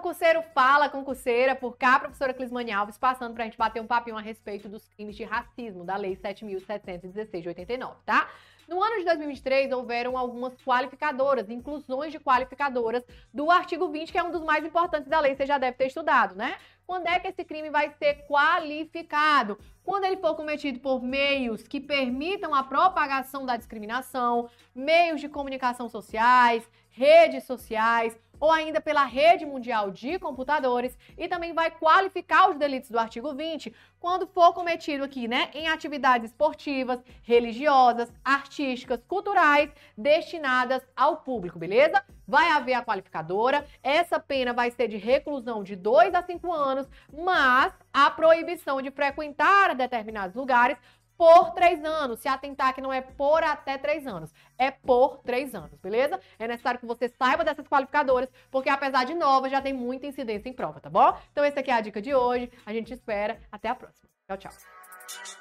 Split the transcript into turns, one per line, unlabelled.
concurseiro, fala concurseira, por cá, professora Clismane Alves, passando pra gente bater um papinho a respeito dos crimes de racismo da Lei 7.716 de 89, tá? No ano de 2023, houveram algumas qualificadoras, inclusões de qualificadoras do artigo 20, que é um dos mais importantes da lei, você já deve ter estudado, né? Quando é que esse crime vai ser qualificado? Quando ele for cometido por meios que permitam a propagação da discriminação, meios de comunicação sociais, redes sociais, ou ainda pela rede mundial de computadores e também vai qualificar os delitos do artigo 20 quando for cometido aqui, né, em atividades esportivas, religiosas, artísticas, culturais destinadas ao público, beleza? Vai haver a qualificadora, essa pena vai ser de reclusão de 2 a 5 anos, mas a proibição de frequentar determinados lugares por três anos. Se atentar que não é por até três anos, é por três anos, beleza? É necessário que você saiba dessas qualificadoras, porque apesar de nova, já tem muita incidência em prova, tá bom? Então, essa aqui é a dica de hoje. A gente espera. Até a próxima. Tchau, tchau.